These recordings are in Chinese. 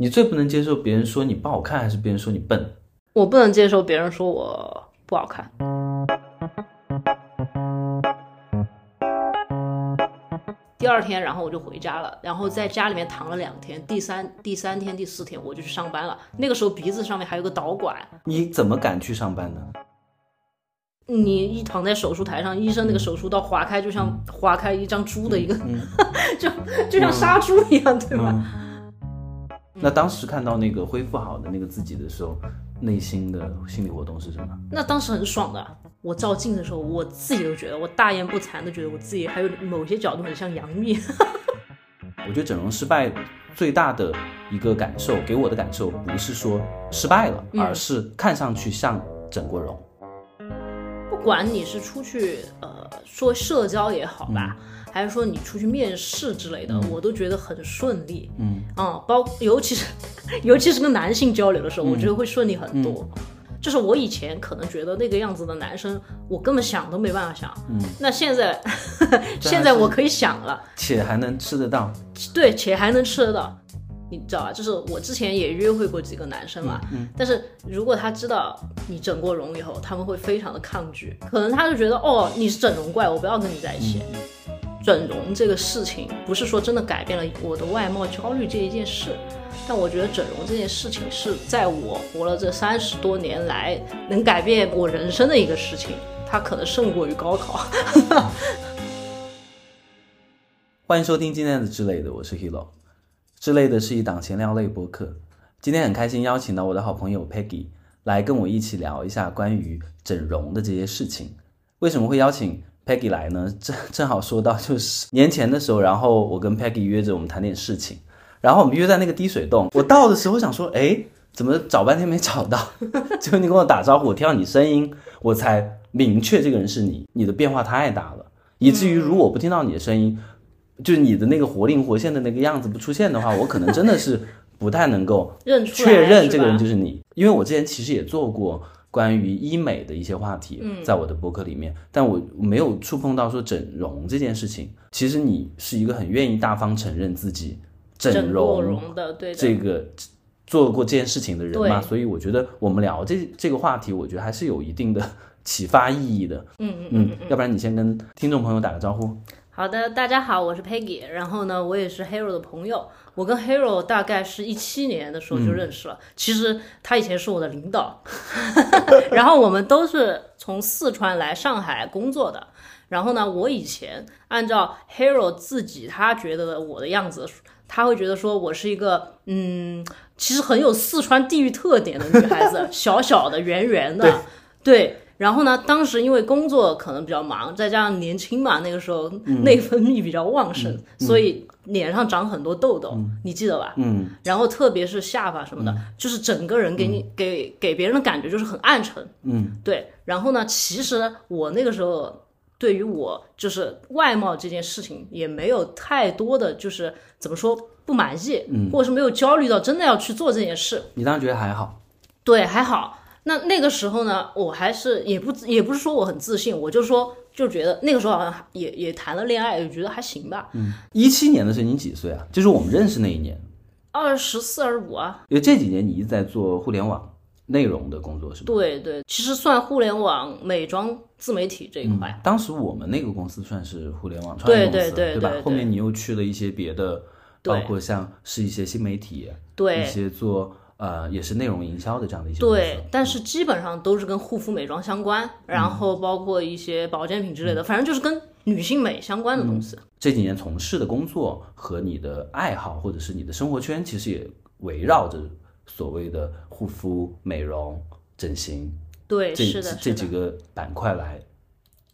你最不能接受别人说你不好看，还是别人说你笨？我不能接受别人说我不好看。第二天，然后我就回家了，然后在家里面躺了两天。第三、第三天、第四天，我就去上班了。那个时候鼻子上面还有个导管，你怎么敢去上班呢？你一躺在手术台上，医生那个手术刀划开，就像划开一张猪的一个，就就像杀猪一样，对吧？那当时看到那个恢复好的那个自己的时候，内心的心理活动是什么？那当时很爽的。我照镜的时候，我自己都觉得，我大言不惭的觉得我自己还有某些角度很像杨幂。我觉得整容失败最大的一个感受，给我的感受不是说失败了，而是看上去像整过容。不管你是出去呃说社交也好吧。还是说你出去面试之类的，我都觉得很顺利。嗯啊，包尤其是 尤其是跟男性交流的时候，我觉得会顺利很多。就是我以前可能觉得那个样子的男生，我根本想都没办法想。嗯，那现在现在我可以想了，且还能吃得到。对，且还能吃得到。你知道吧？就是我之前也约会过几个男生嘛，嗯但是如果他知道你整过容以后，他们会非常的抗拒。可能他就觉得哦，你是整容怪，我不要跟你在一起。整容这个事情不是说真的改变了我的外貌焦虑这一件事，但我觉得整容这件事情是在我活了这三十多年来能改变我人生的一个事情，它可能胜过于高考。欢迎收听今天的之类的，我是 Hilo。之类的是一档闲聊类播客，今天很开心邀请到我的好朋友 Peggy 来跟我一起聊一下关于整容的这些事情。为什么会邀请？Peggy 来呢，正正好说到就是年前的时候，然后我跟 Peggy 约着我们谈点事情，然后我们约在那个滴水洞。我到的时候想说，哎，怎么找半天没找到？结果你跟我打招呼，我听到你声音，我才明确这个人是你。你的变化太大了，以至于如果不听到你的声音，就是你的那个活灵活现的那个样子不出现的话，我可能真的是不太能够确认这个人就是你。因为我之前其实也做过。关于医美的一些话题，在我的博客里面，但我没有触碰到说整容这件事情。其实你是一个很愿意大方承认自己整容的，对这个做过这件事情的人嘛，所以我觉得我们聊这这个话题，我觉得还是有一定的启发意义的。嗯嗯嗯，要不然你先跟听众朋友打个招呼。好的，大家好，我是 Peggy，然后呢，我也是 Hero 的朋友。我跟 Hero 大概是一七年的时候就认识了，其实他以前是我的领导，然后我们都是从四川来上海工作的。然后呢，我以前按照 Hero 自己他觉得的我的样子，他会觉得说我是一个嗯，其实很有四川地域特点的女孩子，小小的、圆圆的，对。然后呢，当时因为工作可能比较忙，再加上年轻嘛，那个时候内分泌比较旺盛，所以脸上长很多痘痘，你记得吧？嗯。然后特别是下巴什么的，就是整个人给你给给别人的感觉就是很暗沉。嗯，对。然后呢，其实我那个时候对于我就是外貌这件事情也没有太多的就是怎么说不满意，或者是没有焦虑到真的要去做这件事。你当时觉得还好？对，还好。那那个时候呢，我还是也不也不是说我很自信，我就说就觉得那个时候好像也也谈了恋爱，就觉得还行吧。嗯，一七年的时候你几岁啊？就是我们认识那一年，二十四、二十五啊。因为这几年你一直在做互联网内容的工作，是吧？对对，其实算互联网美妆自媒体这一块。当时我们那个公司算是互联网创业公司，对吧？后面你又去了一些别的，包括像是一些新媒体，对一些做。呃，也是内容营销的这样的一些对，但是基本上都是跟护肤美妆相关，然后包括一些保健品之类的，反正就是跟女性美相关的东西。这几年从事的工作和你的爱好或者是你的生活圈，其实也围绕着所谓的护肤、美容、整形，对，是的，这几个板块来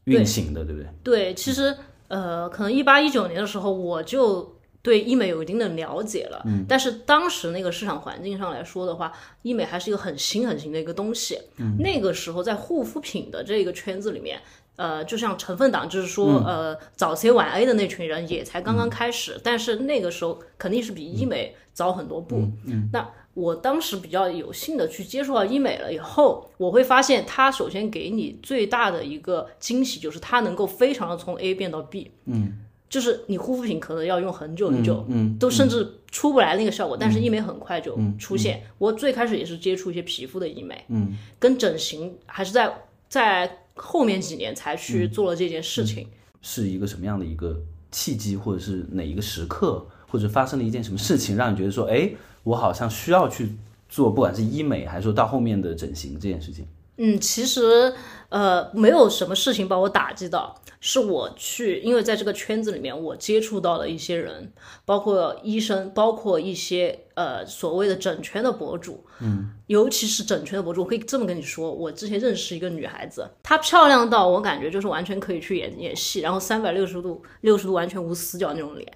运行的，对不对？对，其实呃，可能一八一九年的时候我就。对医美有一定的了解了，嗯，但是当时那个市场环境上来说的话，医美还是一个很新很新的一个东西。嗯，那个时候在护肤品的这个圈子里面，呃，就像成分党，就是说，呃，早 C 晚 A 的那群人也才刚刚开始，但是那个时候肯定是比医美早很多步。嗯，那我当时比较有幸的去接触到医美了以后，我会发现它首先给你最大的一个惊喜就是它能够非常的从 A 变到 B。嗯。就是你护肤品可能要用很久很久，嗯，都甚至出不来那个效果，但是医美很快就出现。我最开始也是接触一些皮肤的医美，嗯，跟整形还是在在后面几年才去做了这件事情。是一个什么样的一个契机，或者是哪一个时刻，或者发生了一件什么事情，让你觉得说，哎，我好像需要去做，不管是医美还是说到后面的整形这件事情。嗯，其实呃，没有什么事情把我打击到，是我去，因为在这个圈子里面，我接触到了一些人，包括医生，包括一些呃所谓的整圈的博主，嗯，尤其是整圈的博主，我可以这么跟你说，我之前认识一个女孩子，她漂亮到我感觉就是完全可以去演演戏，然后三百六十度六十度完全无死角那种脸，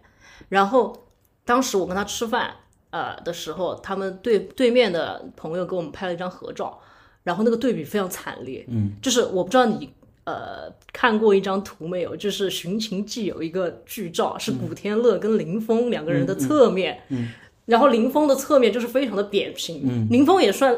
然后当时我跟她吃饭呃的时候，他们对对面的朋友给我们拍了一张合照。然后那个对比非常惨烈，嗯，就是我不知道你呃看过一张图没有，就是《寻秦记》有一个剧照，是古天乐跟林峰两个人的侧面，嗯，然后林峰的侧面就是非常的扁平，嗯，林峰也算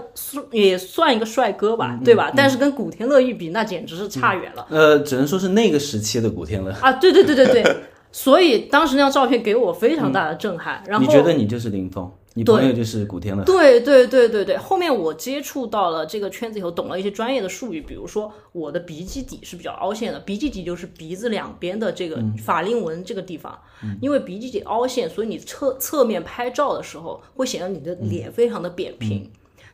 也算一个帅哥吧，对吧？但是跟古天乐一比，那简直是差远了，呃，只能说是那个时期的古天乐。啊，对对对对对，所以当时那张照片给我非常大的震撼，然后你觉得你就是林峰？你朋友就是古天乐，对对对对对。后面我接触到了这个圈子以后，懂了一些专业的术语，比如说我的鼻基底是比较凹陷的，鼻基底就是鼻子两边的这个法令纹这个地方，因为鼻基底凹陷，所以你侧侧面拍照的时候会显得你的脸非常的扁平。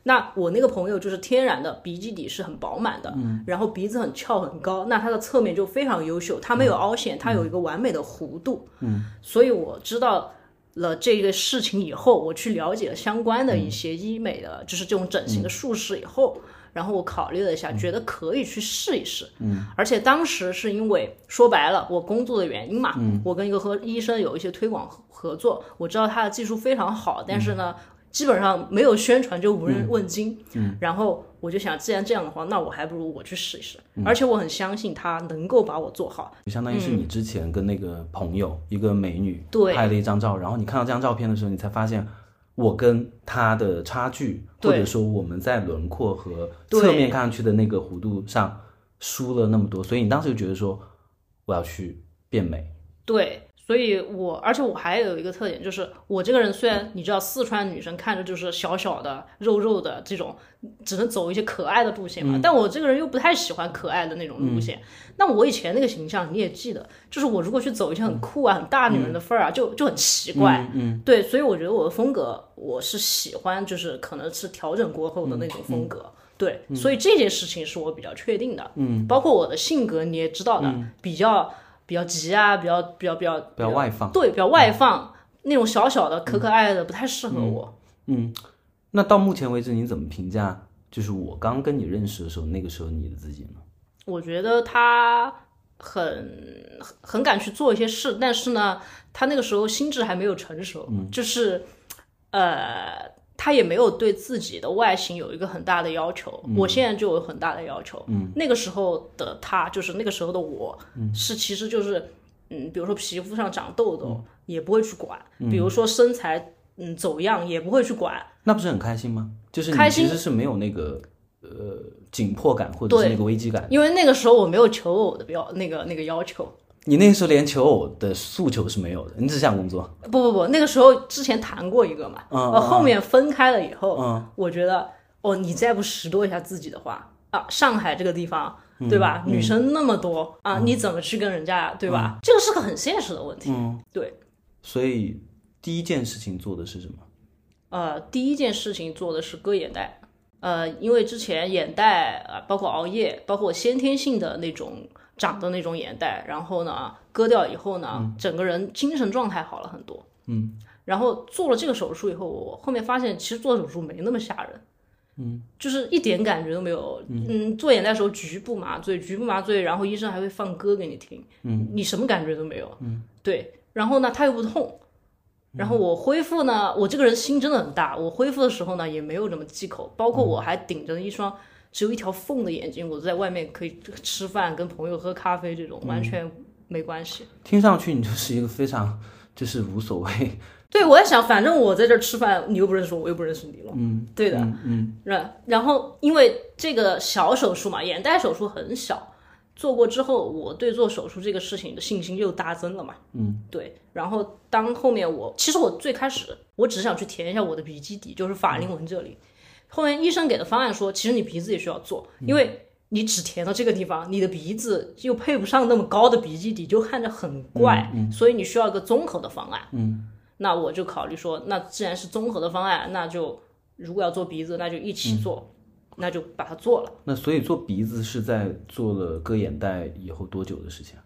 那我那个朋友就是天然的鼻基底是很饱满的，然后鼻子很翘很高，那他的侧面就非常优秀，他没有凹陷，他有一个完美的弧度。嗯，所以我知道。了这个事情以后，我去了解了相关的一些医美的，就是这种整形的术式以后，然后我考虑了一下，觉得可以去试一试。嗯，而且当时是因为说白了，我工作的原因嘛，我跟一个和医生有一些推广合作，我知道他的技术非常好，但是呢。基本上没有宣传就无人问津，嗯，然后我就想，既然这样的话，那我还不如我去试一试，而且我很相信他能够把我做好。就相当于是你之前跟那个朋友，一个美女对。拍了一张照，然后你看到这张照片的时候，你才发现我跟她的差距，或者说我们在轮廓和侧面看上去的那个弧度上输了那么多，所以你当时就觉得说我要去变美。对。所以，我而且我还有一个特点，就是我这个人虽然你知道，四川女生看着就是小小的、肉肉的这种，只能走一些可爱的路线嘛。但我这个人又不太喜欢可爱的那种路线。那我以前那个形象你也记得，就是我如果去走一些很酷啊、很大女人的范儿啊，就就很奇怪。嗯，对，所以我觉得我的风格我是喜欢，就是可能是调整过后的那种风格。对，所以这件事情是我比较确定的。嗯，包括我的性格你也知道的，比较。比较急啊，比较比较比较比较外放，对，比较外放那种小小的可可爱爱的不太适合我。嗯，那到目前为止你怎么评价？就是我刚跟你认识的时候，那个时候你的自己呢？我觉得他很很敢去做一些事，但是呢，他那个时候心智还没有成熟，就是呃。他也没有对自己的外形有一个很大的要求，我现在就有很大的要求。嗯，那个时候的他，就是那个时候的我，是其实就是，嗯，比如说皮肤上长痘痘也不会去管，比如说身材嗯走样也不会去管，那不是很开心吗？就是开心。其实是没有那个呃紧迫感或者是那个危机感，因为那个时候我没有求偶的标那个那个要求。你那个时候连求偶的诉求是没有的，你只想工作。不不不，那个时候之前谈过一个嘛，嗯，后面分开了以后，嗯，我觉得哦，你再不拾掇一下自己的话啊，上海这个地方，对吧？女生那么多啊，你怎么去跟人家，对吧？这个是个很现实的问题。嗯，对。所以第一件事情做的是什么？呃，第一件事情做的是割眼袋。呃，因为之前眼袋啊，包括熬夜，包括先天性的那种。长的那种眼袋，然后呢，割掉以后呢，整个人精神状态好了很多。嗯，然后做了这个手术以后，我后面发现其实做手术没那么吓人。嗯，就是一点感觉都没有。嗯，做眼袋的时候局部麻醉，局部麻醉，然后医生还会放歌给你听。嗯，你什么感觉都没有。嗯，对。然后呢，它又不痛。然后我恢复呢，我这个人心真的很大。我恢复的时候呢，也没有什么忌口，包括我还顶着一双。只有一条缝的眼睛，我在外面可以吃饭、跟朋友喝咖啡，这种完全没关系。听上去你就是一个非常 就是无所谓。对，我在想，反正我在这儿吃饭，你又不认识我，我又不认识你了。嗯，对的，嗯，然然后因为这个小手术嘛，眼袋手术很小，做过之后，我对做手术这个事情的信心又大增了嘛。嗯，对。然后当后面我其实我最开始我只是想去填一下我的鼻基底，就是法令纹这里。后面医生给的方案说，其实你鼻子也需要做，因为你只填到这个地方，你的鼻子又配不上那么高的鼻基底，就看着很怪，所以你需要一个综合的方案。嗯，那我就考虑说，那既然是综合的方案，那就如果要做鼻子，那就一起做，那就把它做了。那所以做鼻子是在做了割眼袋以后多久的事情啊？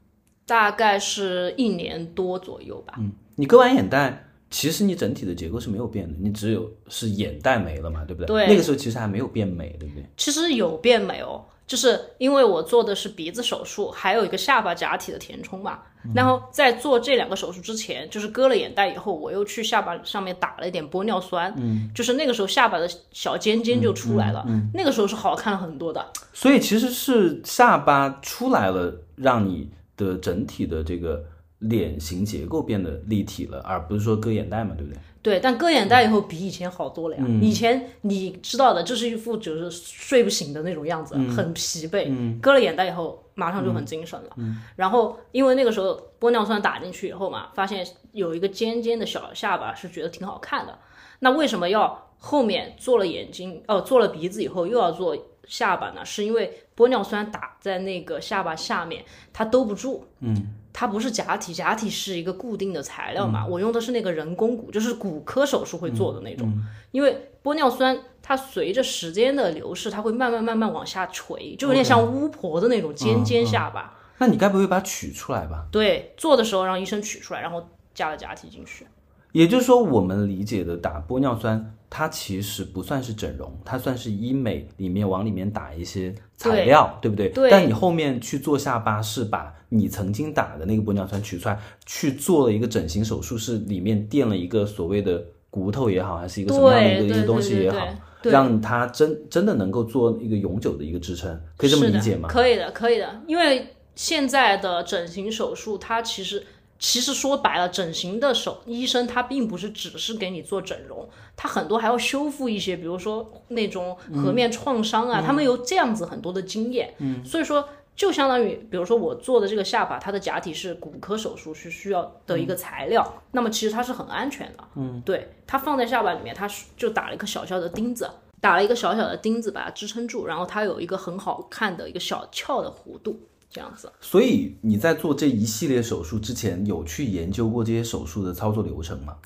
大概是一年多左右吧。嗯，你割完眼袋，其实你整体的结构是没有变的，你只有是眼袋没了嘛，对不对？对那个时候其实还没有变美，对不对？其实有变美哦，就是因为我做的是鼻子手术，还有一个下巴假体的填充嘛。然后在做这两个手术之前，就是割了眼袋以后，我又去下巴上面打了一点玻尿酸，嗯，就是那个时候下巴的小尖尖就出来了，那个时候是好看了很多的。所以其实是下巴出来了，让你的整体的这个脸型结构变得立体了，而不是说割眼袋嘛，对不对？对，但割眼袋以后比以前好多了呀。以前你知道的，就是一副就是睡不醒的那种样子，很疲惫。嗯割了眼袋以后，马上就很精神了。然后因为那个时候玻尿酸打进去以后嘛，发现有一个尖尖的小下巴，是觉得挺好看的。那为什么要后面做了眼睛，哦，做了鼻子以后又要做下巴呢？是因为玻尿酸打在那个下巴下面，它兜不住。嗯。它不是假体，假体是一个固定的材料嘛。我用的是那个人工骨，就是骨科手术会做的那种。因为玻尿酸它随着时间的流逝，它会慢慢慢慢往下垂，就有点像巫婆的那种尖尖下巴。那你该不会把它取出来吧？对，做的时候让医生取出来，然后加了假体进去。也就是说，我们理解的打玻尿酸，它其实不算是整容，它算是医美里面往里面打一些材料，对不对？对。但你后面去做下巴，是把你曾经打的那个玻尿酸取出来，去做了一个整形手术，是里面垫了一个所谓的骨头也好，还是一个什么样的一个一个东西也好，让它真真的能够做一个永久的一个支撑，可以这么理解吗？可以的，可以的。因为现在的整形手术，它其实。其实说白了，整形的手医生他并不是只是给你做整容，他很多还要修复一些，比如说那种颌面创伤啊，他们有这样子很多的经验。嗯，所以说就相当于，比如说我做的这个下巴，它的假体是骨科手术是需要的一个材料，那么其实它是很安全的。嗯，对，它放在下巴里面，它就打了一个小小的钉子，打了一个小小的钉子把它支撑住，然后它有一个很好看的一个小翘的弧度。这样子，所以你在做这一系列手术之前，有去研究过这些手术的操作流程吗？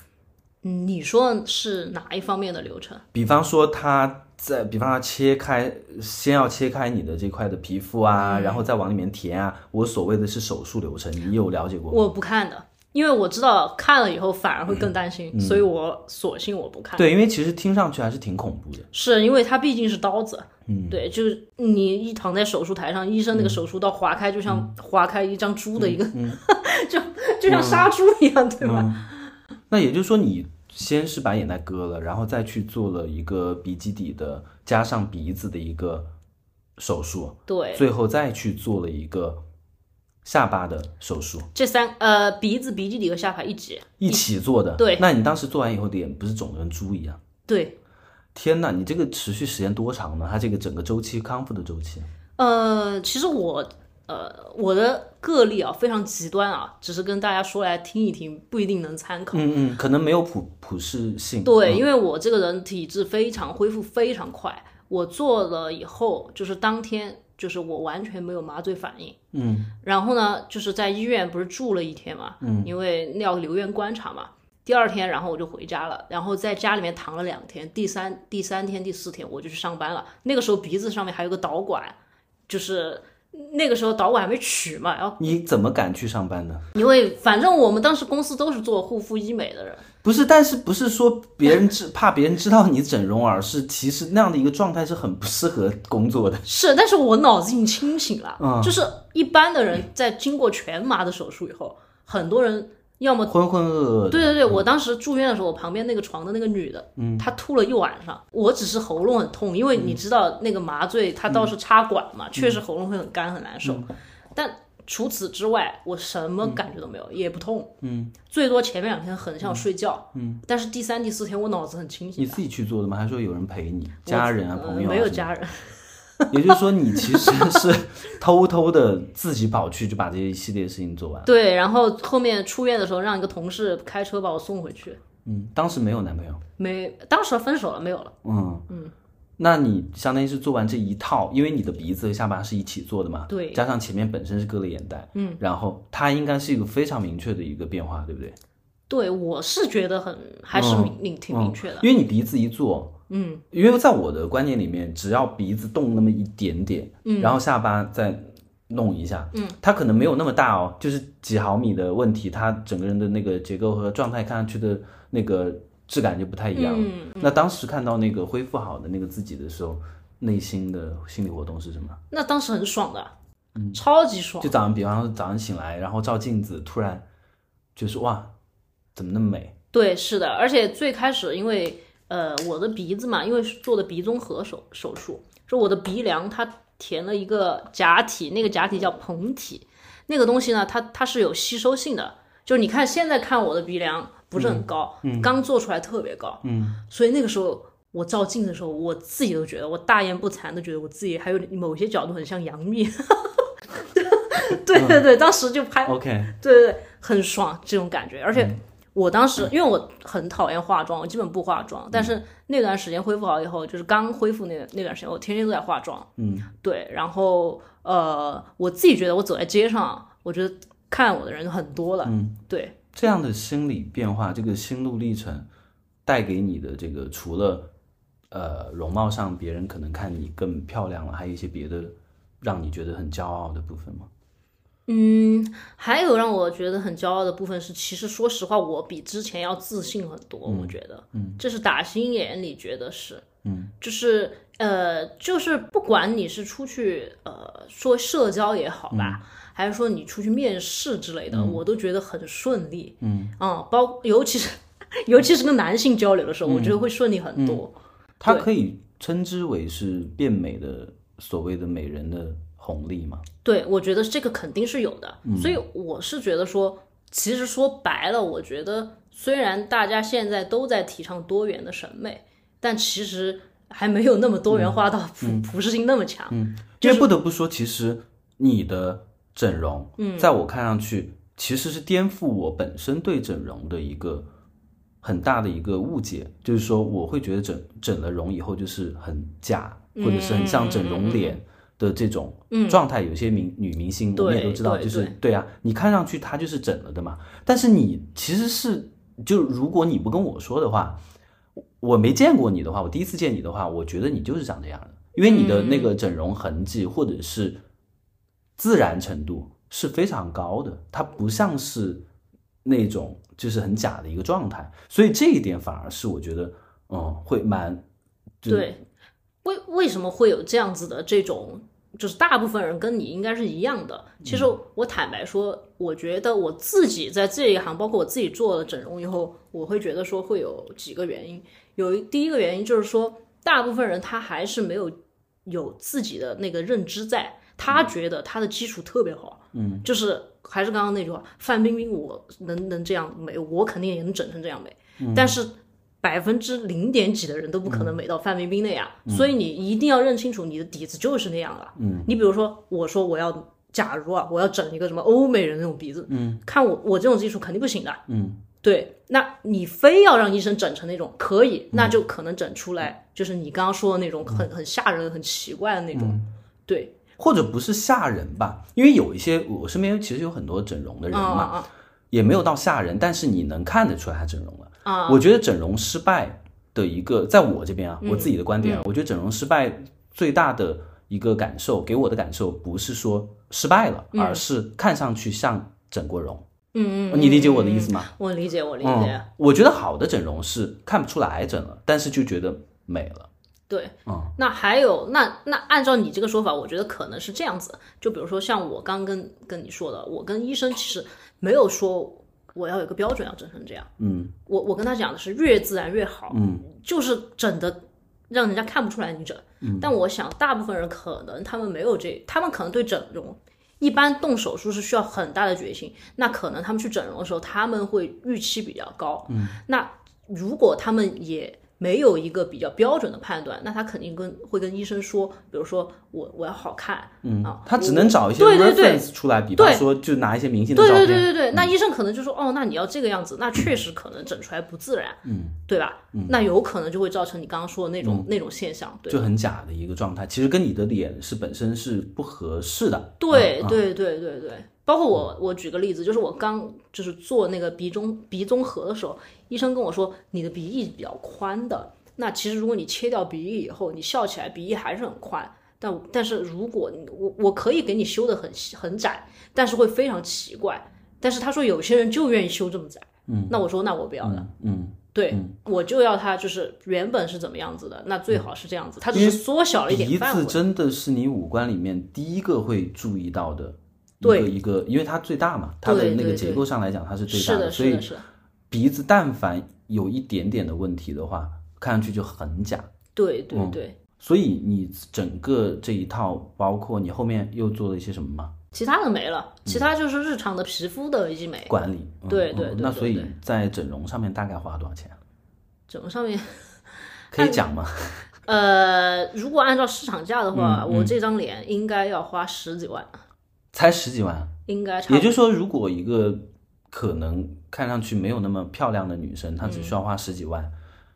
嗯，你说是哪一方面的流程？比方说他在，比方说切开，先要切开你的这块的皮肤啊，然后再往里面填啊。我所谓的是手术流程，你有了解过吗？我不看的。因为我知道看了以后反而会更担心，所以我索性我不看。对，因为其实听上去还是挺恐怖的。是因为它毕竟是刀子，嗯，对，就是你一躺在手术台上，医生那个手术刀划开，就像划开一张猪的一个，就就像杀猪一样，对吧？那也就是说，你先是把眼袋割了，然后再去做了一个鼻基底的加上鼻子的一个手术，对，最后再去做了一个。下巴的手术，这三呃鼻子、鼻基底和下巴一起一起做的。对，那你当时做完以后脸不是肿的跟猪一样？对，天哪，你这个持续时间多长呢？它这个整个周期康复的周期？呃，其实我呃我的个例啊非常极端啊，只是跟大家说来听一听，不一定能参考。嗯嗯，可能没有普普适性。对，因为我这个人体质非常恢复非常快，我做了以后就是当天。就是我完全没有麻醉反应，嗯，然后呢，就是在医院不是住了一天嘛，嗯，因为要留院观察嘛。第二天，然后我就回家了，然后在家里面躺了两天。第三、第三天、第四天，我就去上班了。那个时候鼻子上面还有个导管，就是那个时候导管还没取嘛。然后你怎么敢去上班呢？因为反正我们当时公司都是做护肤医美的人。不是，但是不是说别人知 怕别人知道你整容，而是其实那样的一个状态是很不适合工作的。是，但是我脑子已经清醒了。嗯，就是一般的人在经过全麻的手术以后，很多人要么浑浑噩噩。对对对，我当时住院的时候，我旁边那个床的那个女的，嗯，她吐了一晚上。我只是喉咙很痛，因为你知道那个麻醉它倒是插管嘛，确实喉咙会很干很难受，但。除此之外，我什么感觉都没有，也不痛，嗯，最多前面两天很想睡觉，嗯，但是第三、第四天我脑子很清醒。你自己去做的吗？还是说有人陪你？家人啊，朋友？没有家人，也就是说，你其实是偷偷的自己跑去就把这一系列事情做完。对，然后后面出院的时候让一个同事开车把我送回去。嗯，当时没有男朋友。没，当时分手了，没有了。嗯嗯，那你相当于是做完这一套，因为你的鼻子和下巴是一起做的嘛，对，加上前面本身是割了眼袋，嗯，然后它应该是一个非常明确的一个变化，对不对？对，我是觉得很还是明明挺明确的，因为你鼻子一做，嗯，因为在我的观念里面，只要鼻子动那么一点点，嗯，然后下巴再弄一下，嗯，它可能没有那么大哦，就是几毫米的问题，它整个人的那个结构和状态看上去的那个。质感就不太一样。嗯那当时看到那个恢复好的那个自己的时候，内心的心理活动是什么？那当时很爽的，嗯，超级爽。就早上，比方说早上醒来，然后照镜子，突然就是哇，怎么那么美？对，是的。而且最开始，因为呃，我的鼻子嘛，因为是做的鼻综合手手术，说我的鼻梁它填了一个假体，那个假体叫膨体，那个东西呢，它它是有吸收性的。就是你看现在看我的鼻梁。不是很高，刚做出来特别高，嗯所以那个时候我照镜的时候，我自己都觉得我大言不惭的觉得我自己还有某些角度很像杨幂，对对对，当时就拍，OK，对对对，很爽这种感觉，而且我当时因为我很讨厌化妆，我基本不化妆，但是那段时间恢复好以后，就是刚恢复那那段时间，我天天都在化妆，嗯，对，然后呃，我自己觉得我走在街上，我觉得看我的人很多了，嗯，对。这样的心理变化，这个心路历程带给你的这个，除了呃容貌上别人可能看你更漂亮了，还有一些别的让你觉得很骄傲的部分吗？嗯，还有让我觉得很骄傲的部分是，其实说实话，我比之前要自信很多。我觉得，嗯，这是打心眼里觉得是，嗯，就是呃，就是不管你是出去呃说社交也好吧。还是说你出去面试之类的，我都觉得很顺利。嗯，啊，包尤其是尤其是跟男性交流的时候，我觉得会顺利很多。它可以称之为是变美的所谓的美人的红利吗？对，我觉得这个肯定是有的。所以我是觉得说，其实说白了，我觉得虽然大家现在都在提倡多元的审美，但其实还没有那么多元化到普普适性那么强。嗯，因为不得不说，其实你的。整容，嗯，在我看上去，其实是颠覆我本身对整容的一个很大的一个误解，就是说，我会觉得整整了容以后就是很假，或者是很像整容脸的这种状态。有些明女明星，我们也都知道，就是对啊，你看上去她就是整了的嘛。但是你其实是，就如果你不跟我说的话，我没见过你的话，我第一次见你的话，我觉得你就是长这样的，因为你的那个整容痕迹，或者是。自然程度是非常高的，它不像是那种就是很假的一个状态，所以这一点反而是我觉得，嗯，会蛮对。为为什么会有这样子的这种，就是大部分人跟你应该是一样的。其实我坦白说，我觉得我自己在这一行，包括我自己做了整容以后，我会觉得说会有几个原因。有一第一个原因就是说，大部分人他还是没有有自己的那个认知在。他觉得他的基础特别好，嗯，就是还是刚刚那句话，范冰冰我能能这样美，我肯定也能整成这样美。但是百分之零点几的人都不可能美到范冰冰那样，所以你一定要认清楚你的底子就是那样了。嗯，你比如说我说我要，假如啊，我要整一个什么欧美人那种鼻子，嗯，看我我这种技术肯定不行的。嗯，对，那你非要让医生整成那种可以，那就可能整出来就是你刚刚说的那种很很吓人、很奇怪的那种，对。或者不是吓人吧，因为有一些我身边其实有很多整容的人嘛，也没有到吓人，但是你能看得出来他整容了。啊，我觉得整容失败的一个，在我这边啊，我自己的观点啊，我觉得整容失败最大的一个感受，给我的感受不是说失败了，而是看上去像整过容。嗯嗯，你理解我的意思吗？我理解，我理解。我觉得好的整容是看不出来整了，但是就觉得美了。对，嗯那还有那那按照你这个说法，我觉得可能是这样子。就比如说像我刚跟跟你说的，我跟医生其实没有说我要有个标准要整成这样。嗯，我我跟他讲的是越自然越好。嗯，就是整的让人家看不出来你整。嗯，但我想大部分人可能他们没有这，他们可能对整容一般动手术是需要很大的决心，那可能他们去整容的时候他们会预期比较高。嗯，那如果他们也。没有一个比较标准的判断，那他肯定跟会跟医生说，比如说我我要好看，嗯啊，他只能找一些对对对。reference 出来，比方说就拿一些明星的对照片，对对对。对，那医生可能就说，哦，那你要这个样子，那确实可能整出来不自然，嗯，对吧？那有可能就会造成你刚刚说的那种、那种现象，对。就很假的一个状态，其实跟你的脸是本身是不合适的。对嗯。对对对对，包括我，我举个例子，就是我刚就是做那个鼻中鼻综合的时候，医生跟我说你的鼻翼比较宽的，那其实如果你切掉鼻翼以后，你笑起来鼻翼还是很宽，但但是如果你我我可以给你修的很细很窄，但是会非常奇怪。但是他说有些人就愿意修这么窄，嗯，那我说那我不要了，嗯，对，我就要它就是原本是怎么样子的，那最好是这样子，它只是缩小了一鼻点范围。子真的是你五官里面第一个会注意到的一对个一个，因为它最大嘛，它的那个结构上来讲它是最大的，所以鼻子但凡有一点点的问题的话，看上去就很假。对对嗯对。所以你整个这一套，包括你后面又做了一些什么吗？其他的没了，其他就是日常的皮肤的医美。管理。嗯对对对那所以在整容上面大概花了多少钱？整容上面，可以讲吗？呃，如果按照市场价的话，嗯我这张脸应该要花十几万，才十几万。应该差不多。也就是说，如果一个可能看上去没有那么漂亮的女生，她只需要花十几万，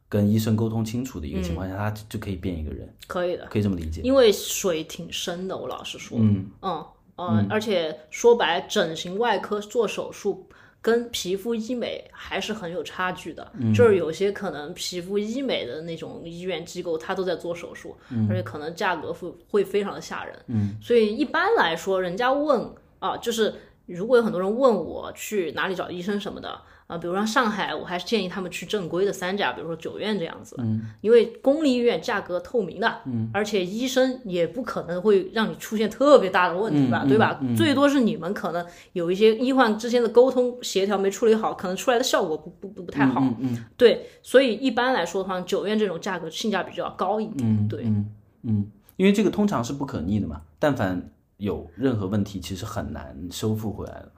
跟医生沟通清楚的一个情况下，她就可以变一个人，可以的，可以这么理解。因为水挺深的，我老实说，嗯嗯嗯，而且说白，整形外科做手术。跟皮肤医美还是很有差距的，嗯。就是有些可能皮肤医美的那种医院机构，它都在做手术，嗯。而且可能价格会会非常的吓人。嗯，所以一般来说，人家问啊，就是如果有很多人问我去哪里找医生什么的啊，比如说上海，我还是建议他们去正规的三甲，比如说九院这样子，嗯，因为公立医院价格透明的，嗯，而且医生也不可能会让你出现特别大的问题吧，对吧？最多是你们可能有一些医患之间的沟通协调没处理好，可能出来的效果不不不不太好，嗯嗯对，所以一般来说的话，九院这种价格性价比就要高一点，嗯，对。嗯嗯，因为这个通常是不可逆的嘛，但凡有任何问题，其实很难修复回来的。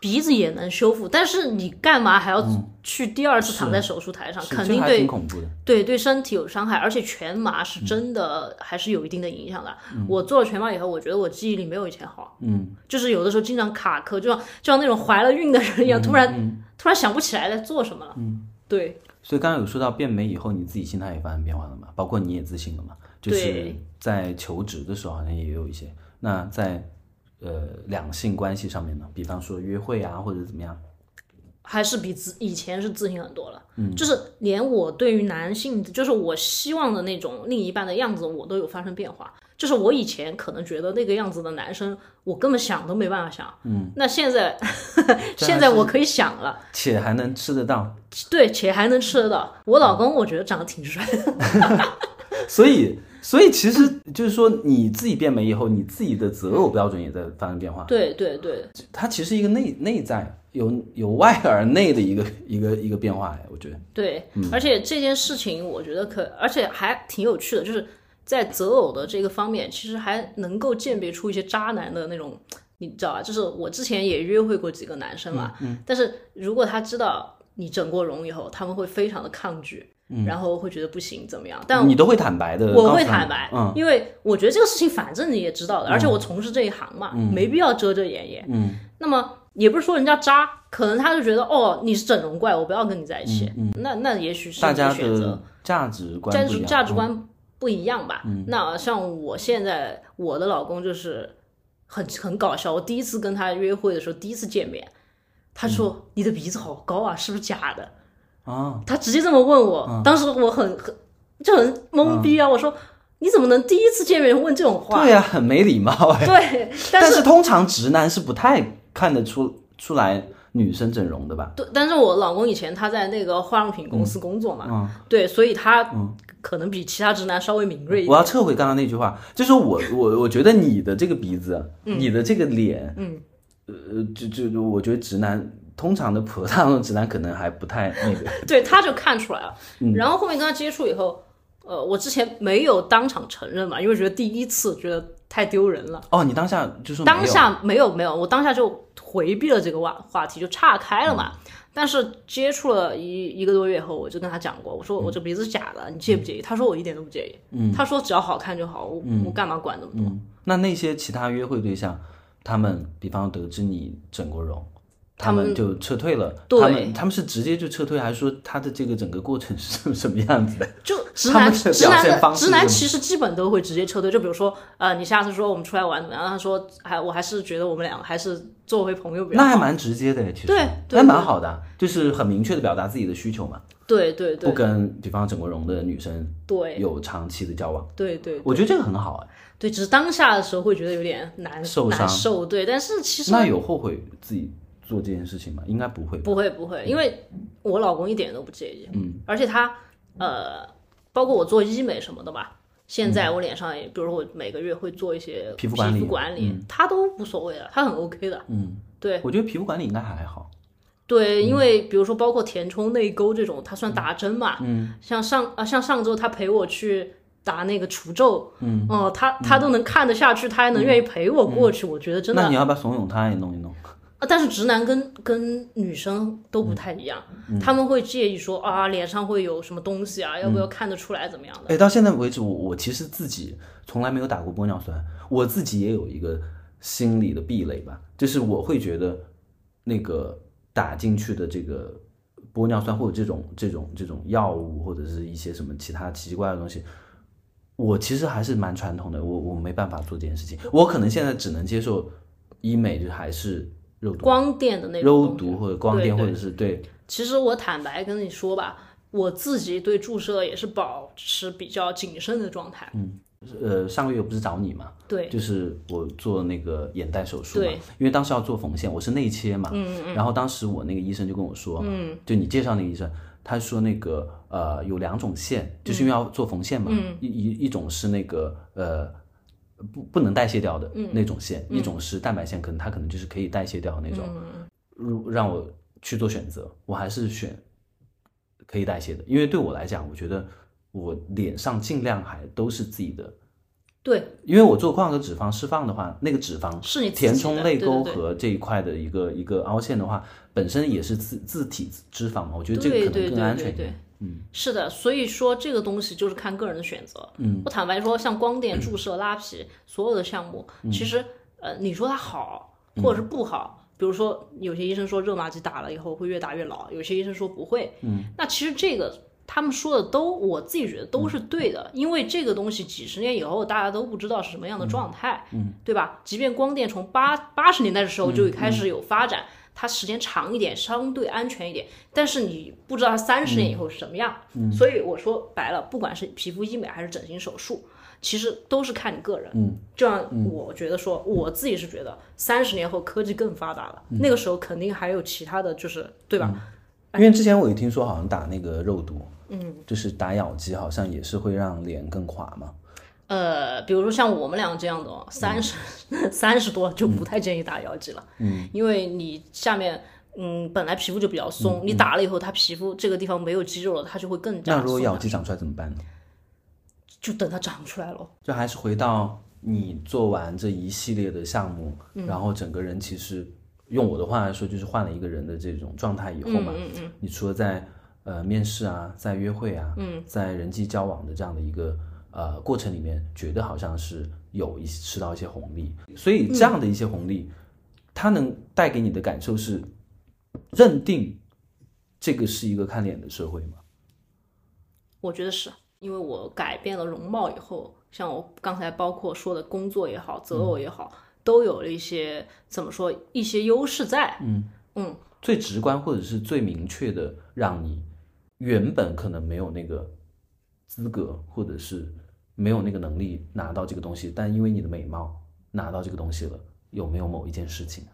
鼻子也能修复，但是你干嘛还要去第二次躺在手术台上？肯定对。对对身体有伤害，而且全麻是真的还是有一定的影响的。我做了全麻以后，我觉得我记忆力没有以前好，嗯，就是有的时候经常卡壳，就像就像那种怀了孕的人一样，突然、突然想不起来在做什么了。嗯，对所以刚刚有说到变美以后，你自己心态也发生变化了嘛？包括你也自信了嘛？就是在求职的时候好像也有一些。那在呃两性关系上面呢，比方说约会啊，或者怎么样？还是比自以前是自信很多了。嗯，就是连我对于男性，就是我希望的那种另一半的样子，我都有发生变化。就是我以前可能觉得那个样子的男生，我根本想都没办法想。嗯，那现在 现在我可以想了，且还能吃得到，对，且还能吃得到。我老公我觉得长得挺帅的，所以所以其实就是说你自己变美以后，你自己的择偶标准也在发生变化。对对对，它其实一个内内在由由外而内的一个 一个一个变化哎，我觉得。对，而且这件事情我觉得可，而且还挺有趣的，就是在择偶的这个方面，其实还能够鉴别出一些渣男的那种，你知道吧？就是我之前也约会过几个男生嘛，但是如果他知道你整过容以后，他们会非常的抗拒，然后会觉得不行怎么样？但你都会坦白的，我会坦白，嗯因为我觉得这个事情反正你也知道的，而且我从事这一行嘛，没必要遮遮掩掩。嗯，那么也不是说人家渣，可能他就觉得哦你是整容怪，我不要跟你在一起。那那也许是你大家选择的价值观价值观不一样吧。那像我现在我的老公就是很很搞笑，我第一次跟他约会的时候，第一次见面，他说、你的鼻子好高啊，是不是假的？啊，他直接这么问我，当时我很很就很懵逼啊！我说你怎么能第一次见面问这种话？对呀、很没礼貌哎。对，但但是通常直男是不太看得出出来女生整容的吧？对，但是我老公以前他在那个化妆品公司工作嘛，嗯对，所以他可能比其他直男稍微敏锐一点。我要撤回刚刚那句话，就是我 我我觉得你的这个鼻子，你的这个脸，嗯，呃，就就就我觉得直男通常的普通的直男可能还不太那个，对，他就看出来了。嗯然后后面跟他接触以后，呃，我之前没有当场承认嘛，因为觉得第一次觉得太丢人了。哦，你当下就说当下没有没有，我当下就回避了这个话话题，就岔开了嘛。嗯但是接触了一一个多月后，我就跟他讲过，我说我这鼻子是假的，你介不介意？他说我一点都不介意。嗯，他说只要好看就好，我、我干嘛管那么多？嗯，那那些其他约会对象，他们比方得知你整过容，他们就撤退了。对他们他们是直接就撤退，还是说他的这个整个过程是 什么样子的？就直男直男的直男其实基本都会直接撤退，就比如说呃，你下次说我们出来玩怎么样？他说还我还是觉得我们俩还是做回朋友比较好。那还蛮直接的，其实对对那蛮好的，就是很明确的表达自己的需求嘛，对对对不跟比方整过容的女生对有长期的交往，对对我觉得这个很好哎。对，只是当下的时候会觉得有点难受伤难受，对，但是其实那有后悔自己做这件事情吗？应该不会。不会不会，因为我老公一点都不介意，嗯，而且他呃，包括我做医美什么的吧，现在我脸上也，比如说我每个月会做一些皮肤管理。管理，他都无所谓的，他很 OK 的，嗯，对。我觉得皮肤管理应该还好。对，因为比如说包括填充内沟这种，它算打针嘛，嗯，像上啊像上周他陪我去。打那个除皱，嗯，哦，他他都能看得下去，他还能愿意陪我过去，我觉得真的那你要不要怂恿他？也弄一弄？啊，但是直男跟跟女生都不太一样，他们会介意说啊，脸上会有什么东西啊，要不要看得出来怎么样的？哎，到现在为止，我我其实自己从来没有打过玻尿酸，我自己也有一个心理的壁垒吧，就是我会觉得那个打进去的这个玻尿酸或者这种这种这种药物或者是一些什么其他奇怪的东西，我其实还是蛮传统的，我我没办法做这件事情，我可能现在只能接受医美，就还是肉毒、光电的那种肉毒或者光电或者是对。其实我坦白跟你说吧，我自己对注射也是保持比较谨慎的状态。嗯呃上个月不是找你嘛，对。就是我做那个眼袋手术嘛。对，因为当时要做缝线，我是内切嘛，嗯嗯然后当时我那个医生就跟我说，嗯，就你介绍那个医生，他说那个呃有两种线，就是因为要做缝线嘛，一一一种是那个呃不不能代谢掉的那种线，一种是蛋白线，可能它可能就是可以代谢掉的那种，如让我去做选择，我还是选可以代谢的，因为对我来讲，我觉得我脸上尽量还都是自己的。对，因为我做眶和脂肪释放的话，那个脂肪是你填充泪沟和这一块的一个一个凹陷的话，本身也是自自体脂肪嘛，我觉得这个可能更安全一对对点。，嗯，是的，所以说这个东西就是看个人的选择。嗯，我坦白说，像光电注射、拉皮所有的项目，其实呃，你说它好或者是不好。比如说，有些医生说热玛吉打了以后会越打越老，有些医生说不会。嗯，那其实这个他们说的都，我自己觉得都是对的，因为这个东西几十年以后大家都不知道是什么样的状态，嗯，对吧？即便光电从八八十年代的时候就开始有发展，它时间长一点，相对安全一点，但是你不知道它三十年以后是什么样，所以我说白了，不管是皮肤医美还是整形手术。其实都是看你个人，嗯，就像我觉得说，我自己是觉得，三十年后科技更发达了，那个时候肯定还有其他的就是，对吧？因为之前我也听说，好像打那个肉毒，嗯，就是打咬肌，好像也是会让脸更垮嘛。呃，比如说像我们俩这样的，三十三十多就不太建议打咬肌了，嗯，因为你下面。嗯，本来皮肤就比较松，你打了以后，它皮肤这个地方没有肌肉了，它就会更加那如果松咬肌长出来怎么办呢？就等它长出来了。就还是回到你做完这一系列的项目，嗯然后整个人其实用我的话来说，就是换了一个人的这种状态以后嘛。嗯嗯你除了在呃面试啊，在约会啊，嗯在人际交往的这样的一个呃过程里面，觉得好像是有一吃到一些红利，所以这样的一些红利，它能带给你的感受是认定这个是一个看脸的社会吗？我觉得是因为我改变了容貌以后，像我刚才包括说的工作也好，择偶也好，都有了一些怎么说一些优势在。嗯嗯，最直观或者是最明确的，让你原本可能没有那个资格，或者是没有那个能力拿到这个东西，但因为你的美貌拿到这个东西了，有没有某一件事情啊？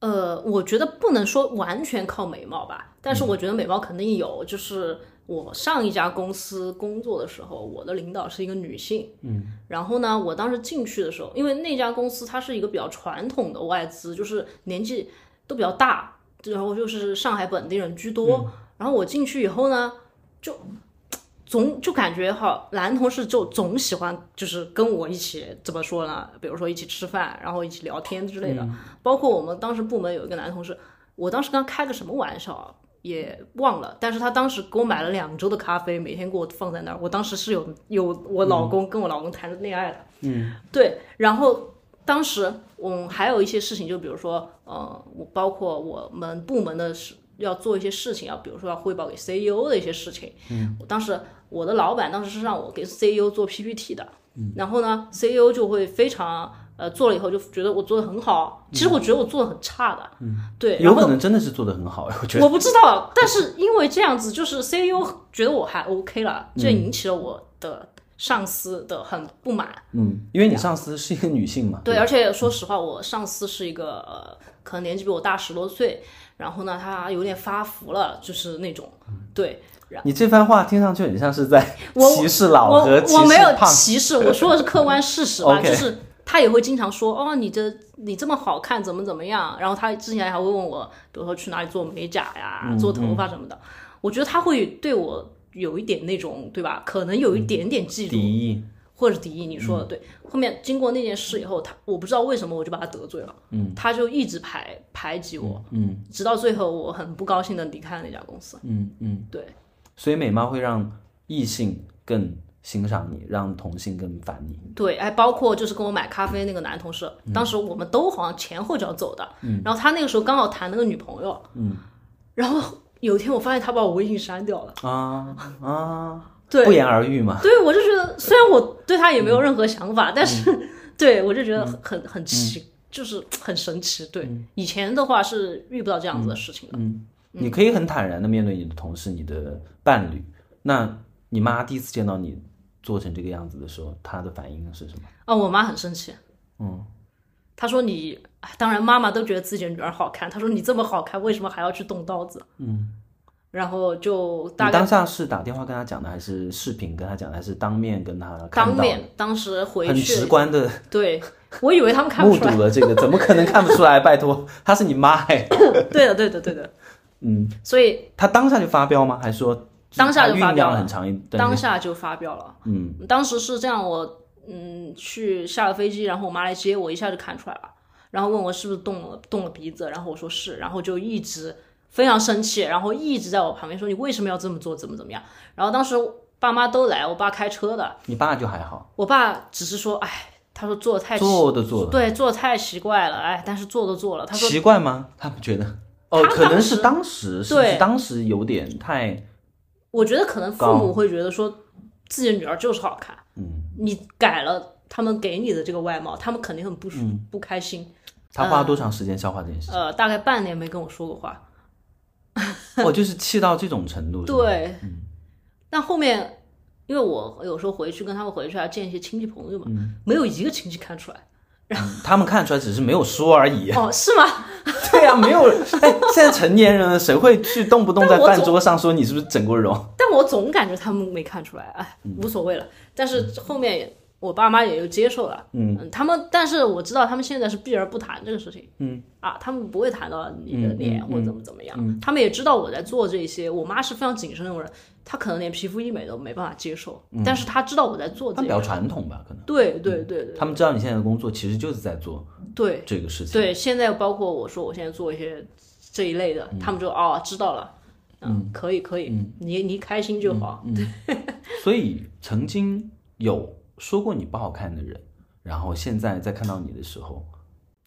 呃，我觉得不能说完全靠美貌吧，但是我觉得美貌肯定有。就是我上一家公司工作的时候，我的领导是一个女性，嗯，然后呢，我当时进去的时候，因为那家公司它是一个比较传统的外资，就是年纪都比较大，然后就是上海本地人居多。然后我进去以后呢，就总就感觉哈，男同事就总喜欢就是跟我一起怎么说呢？比如说一起吃饭，然后一起聊天之类的。包括我们当时部门有一个男同事，我当时跟他开个什么玩笑啊，也忘了。但是他当时给我买了两周的咖啡，每天给我放在那儿。我当时是有有我老公、跟我老公谈着恋爱的，嗯，对。然后当时我还有一些事情，就比如说，呃，我包括我们部门的事。要做一些事情，要比如说要汇报给 CEO 的一些事情。嗯，我当时我的老板当时是让我给 CEO 做 PPT 的。嗯，然后呢，CEO 就会非常呃做了以后就觉得我做的很好。其实我觉得我做的很差的。嗯，对，有可能真的是做的很好。我觉得我不知道，但是因为这样子，就是 CEO 觉得我还 OK 了，这引起了我的上司的很不满。嗯，因为你上司是一个女性嘛。对，而且说实话，我上司是一个呃，可能年纪比我大十多岁。然后呢，他有点发福了，就是那种，对。你这番话听上去很像是在 歧视老和歧视我没有歧视，我说的是客观事实吧。就是他也会经常说，哦，你这你这么好看，怎么怎么样？然后他之前还会问我，比如说去哪里做美甲呀、做头发什么的。我觉得他会对我有一点那种，对吧？可能有一点点嫉妒。敌意。或者敌意，你说的对。后面经过那件事以后，他我不知道为什么我就把他得罪了，嗯，他就一直排排挤我，嗯，直到最后我很不高兴的离开了那家公司，嗯嗯，对。所以美貌会让异性更欣赏你，让同性更烦你。对，哎包括就是跟我买咖啡那个男同事，当时我们都好像前后脚走的，嗯，然后他那个时候刚好谈了个女朋友，嗯，然后有一天我发现他把我微信删掉了，啊啊。对不言而喻嘛？对，我就觉得虽然我对他也没有任何想法，但是 对我就觉得很很奇，就是很神奇。对，以前的话是遇不到这样子的事情的。嗯，你可以很坦然的面对你的同事、你的伴侣。那你妈第一次见到你做成这个样子的时候，她的反应是什么？哦，我妈很生气。嗯，她说你，当然妈妈都觉得自己的女儿好看。她说你这么好看，为什么还要去动刀子？嗯。然后就大概当下是打电话跟他讲的，还是视频跟他讲的，还是当面跟他？当面，当时回去很直观的。对，我以为他们看不出来。目睹了这个，怎么可能看不出来？拜托，她是你妈哎。对的，对的，对的。嗯，所以他当下就发飙吗？还是说当下就发飙了？很长一当下就发飙了。嗯，当时是这样，我嗯去下了飞机，然后我妈来接我，一下就看出来了，然后问我是不是动了动了鼻子，然后我说是，然后就一直。非常生气，然后一直在我旁边说：“你为什么要这么做？怎么怎么样？”然后当时爸妈都来，我爸开车的。你爸就还好。我爸只是说：“哎，他说做的太做的做的对做的太奇怪了，哎，但是做都做了。”他说奇怪吗？他不觉得哦，可能是当时对当时有点太。我觉得可能父母会觉得说自己的女儿就是好看，嗯，你改了他们给你的这个外貌，他们肯定很不舒不开心。他花了多长时间消化这件事情？呃，大概半年没跟我说过话。我 就是气到这种程度。对，但后面，因为我有时候回去跟他们回去，啊见一些亲戚朋友嘛，没有一个亲戚看出来。他们看出来只是没有说而已。哦，是吗？对呀，没有。哎，现在成年人了，谁会去动不动在饭桌上说你是不是整过容？但我总感觉他们没看出来。哎，无所谓了。但是后面。我爸妈也就接受了，嗯，他们，但是我知道他们现在是避而不谈这个事情，嗯，啊，他们不会谈到你的脸或者怎么怎么样，他们也知道我在做这些。我妈是非常谨慎那种人，她可能连皮肤医美都没办法接受，但是她知道我在做。她比较传统吧，可能。对对对对。他们知道你现在的工作其实就是在做对这个事情。对，现在包括我说我现在做一些这一类的，他们就哦知道了，嗯，可以可以，你你开心就好。对。所以曾经有。说过你不好看的人，然后现在再看到你的时候，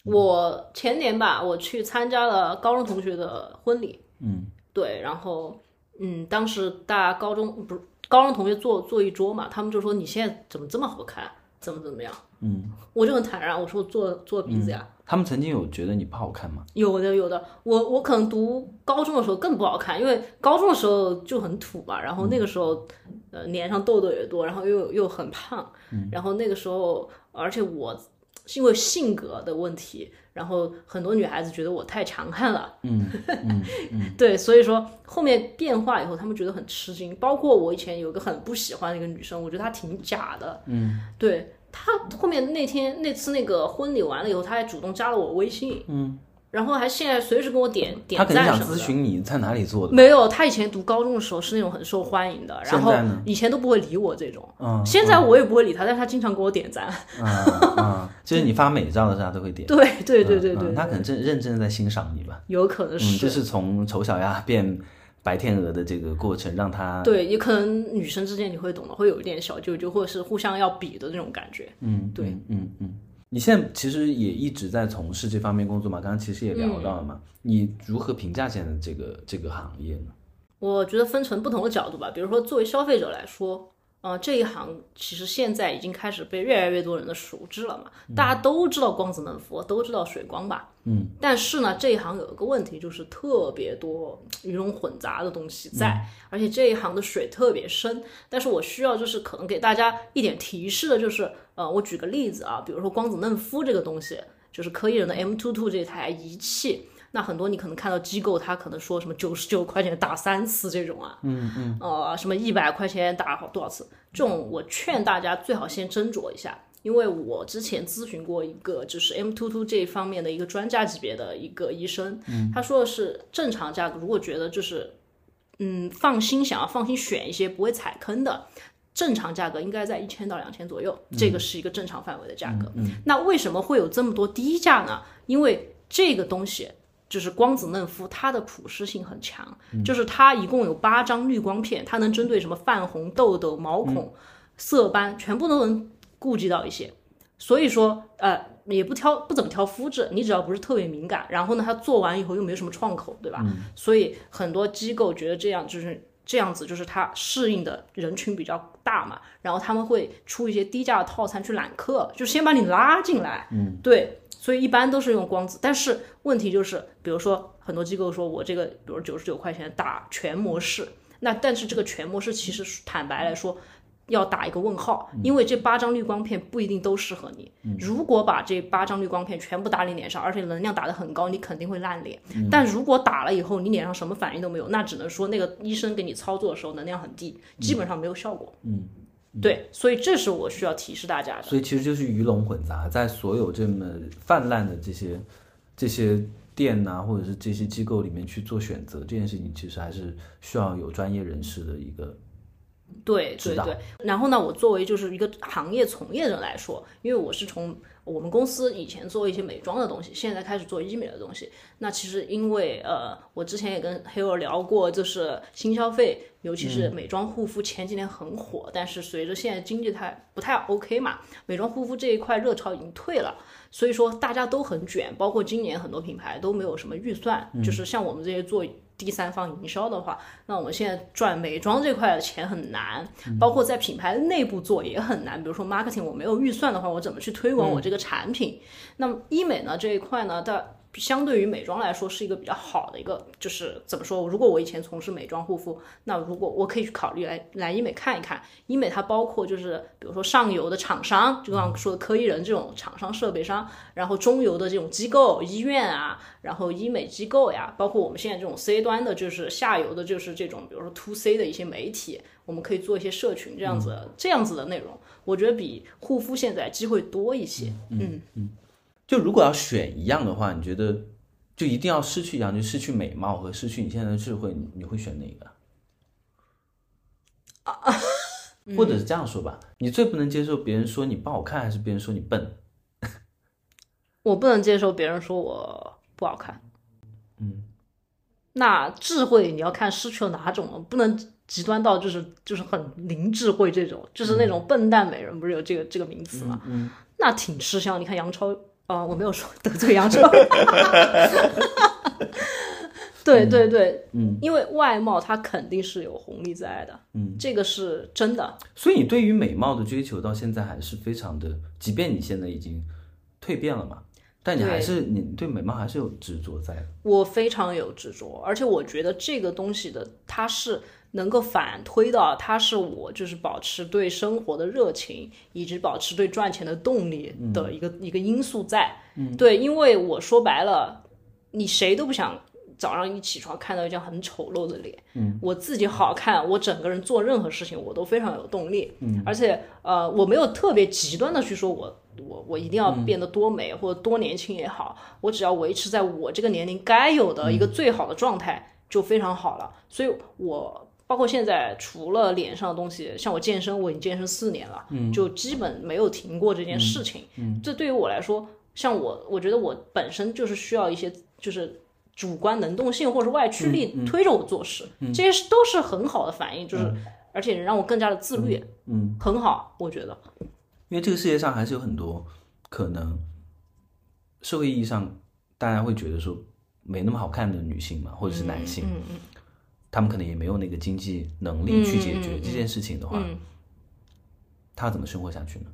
我前年吧，我去参加了高中同学的婚礼，嗯，对，然后嗯，当时大家高中不是高中同学坐坐一桌嘛，他们就说你现在怎么这么好看，怎么怎么样，嗯，我就很坦然，我说做做鼻子呀。他们曾经有觉得你不好看吗？有的，有的。我我可能读高中的时候更不好看，因为高中的时候就很土嘛。然后那个时候，呃，脸上痘痘也多，然后又又很胖。然后那个时候，而且我是因为性格的问题，然后很多女孩子觉得我太强悍了。嗯嗯嗯。对，所以说后面变化以后，他们觉得很吃惊。包括我以前有个很不喜欢的一个女生，我觉得她挺假的。嗯。对。他后面那天那次那个婚礼完了以后，他还主动加了我微信。嗯，然后还现在随时跟我点点他肯定想赞什么的。咨询你在哪里做的。没有，他以前读高中的时候是那种很受欢迎的，然后现在呢以前都不会理我这种，嗯现在我也不会理他，但是他经常给我点赞。嗯嗯，就是你发美照的时候，他都会点。对对对对对，嗯他可能正认真的在欣赏你吧。有可能嗯，是，就是从丑小鸭变白天鹅的这个过程，让他对，也可能女生之间你会懂得，会有一点小舅舅，或者是互相要比的那种感觉。嗯，对嗯嗯嗯。你现在其实也一直在从事这方面工作嘛？刚刚其实也聊到了嘛。你如何评价现在这个这个行业呢？我觉得分成不同的角度吧，比如说作为消费者来说，呃，这一行其实现在已经开始被越来越多人的熟知了嘛，大家都知道光子嫩肤，都知道水光吧，嗯，但是呢，这一行有一个问题，就是特别多鱼龙混杂的东西在，而且这一行的水特别深。但是我需要就是可能给大家一点提示的，就是呃，我举个例子啊，比如说光子嫩肤这个东西，就是科艺人的 M two two 这台仪器。那很多你可能看到机构，他可能说什么九十九块钱打三次这种啊，嗯嗯，呃，什么一百块钱打好多少次，这种我劝大家最好先斟酌一下，因为我之前咨询过一个就是 M two two 这一方面的一个专家级别的一个医生，他说的是正常价格，如果觉得就是嗯放心想要放心选一些不会踩坑的。正常价格应该在一千到两千左右，这个是一个正常范围的价格。那为什么会有这么多低价呢？因为这个东西就是光子嫩肤，它的普适性很强，就是它一共有八张滤光片，它能针对什么泛红、痘痘、毛孔、色斑，全部都能顾及到一些。所以说，呃，也不挑不怎么挑肤质，你只要不是特别敏感，然后呢，它做完以后又没有什么创口，对吧？所以很多机构觉得这样就是这样子，就是它适应的人群比较大嘛，然后他们会出一些低价的套餐去揽客，就先把你拉进来，嗯，对，所以一般都是用光子，但是问题就是，比如说很多机构说我这个，比如九十九块钱打全模式，那但是这个全模式其实坦白来说。要打一个问号，因为这八张滤光片不一定都适合你。如果把这八张滤光片全部打你脸上，而且能量打得很高，你肯定会烂脸。但如果打了以后你脸上什么反应都没有，那只能说那个医生给你操作的时候能量很低，基本上没有效果。嗯，对，所以这是我需要提示大家的。所以其实就是鱼龙混杂，在所有这么泛滥的这些这些店呐、或者是这些机构里面去做选择，这件事情其实还是需要有专业人士的一个对对对，然后呢，我作为就是一个行业从业者来说，因为我是从我们公司以前做一些美妆的东西，现在开始做医美的东西。那其实因为呃，我之前也跟黑友聊过，就是新消费，尤其是美妆护肤前几年很火，但是随着现在经济太不太 OK 嘛，美妆护肤这一块热潮已经退了，所以说大家都很卷，包括今年很多品牌都没有什么预算，就是像我们这些做。第三方营销的话，那我们现在赚美妆这块的钱很难，包括在品牌内部做也很难。比如说 marketing，我没有预算的话，我怎么去推广我这个产品？那么医美呢这一块呢，它相对于美妆来说是一个比较好的一个，就是怎么说？如果我以前从事美妆护肤，那如果我可以去考虑来来医美看一看。医美它包括就是比如说上游的厂商，就刚刚说的科医人这种厂商设备商，然后中游的这种机构、医院啊，然后医美机构呀，包括我们现在这种 C 端的，就是下游的，就是这种比如说 To C 的一些媒体，我们可以做一些社群这样子、这样子的内容，我觉得比护肤现在机会多一些。嗯嗯就如果要选一样的话，你觉得就一定要失去一样，就失去美貌和失去你现在的智慧，你你会选哪个？啊 或者是这样说吧，你最不能接受别人说你不好看，还是别人说你笨？我不能接受别人说我不好看。嗯，那智慧你要看失去了哪种了，不能极端到就是就是很零智慧这种，就是那种笨蛋美人，不是有这个这个名词吗？嗯，那挺吃香。你看杨超，啊、我没有说得罪杨超。对对对，嗯，因为外貌它肯定是有红利在的，嗯，这个是真的。所以你对于美貌的追求到现在还是非常的，即便你现在已经蜕变了嘛，但你还是你对美貌还是有执着在的。我非常有执着，而且我觉得这个东西的它是能够反推到，它是我就是保持对生活的热情，以及保持对赚钱的动力的一个、一个因素在。嗯，对，因为我说白了，你谁都不想早上一起床看到一张很丑陋的脸，嗯，我自己好看，我整个人做任何事情我都非常有动力，嗯，而且呃，我没有特别极端的去说我我我一定要变得多美、或者多年轻也好，我只要维持在我这个年龄该有的一个最好的状态就非常好了。所以，我包括现在除了脸上的东西，像我健身，我已经健身四年了，嗯，就基本没有停过这件事情，嗯，这对于我来说，像我，我觉得我本身就是需要一些就是。主观能动性或者外驱力推着我做事，这些是都是很好的反应，就是而且让我更加的自律，嗯，很好，我觉得。因为这个世界上还是有很多可能，社会意义上大家会觉得说没那么好看的女性嘛，或者是男性，嗯嗯，他们可能也没有那个经济能力去解决这件事情的话，嗯他怎么生活下去呢？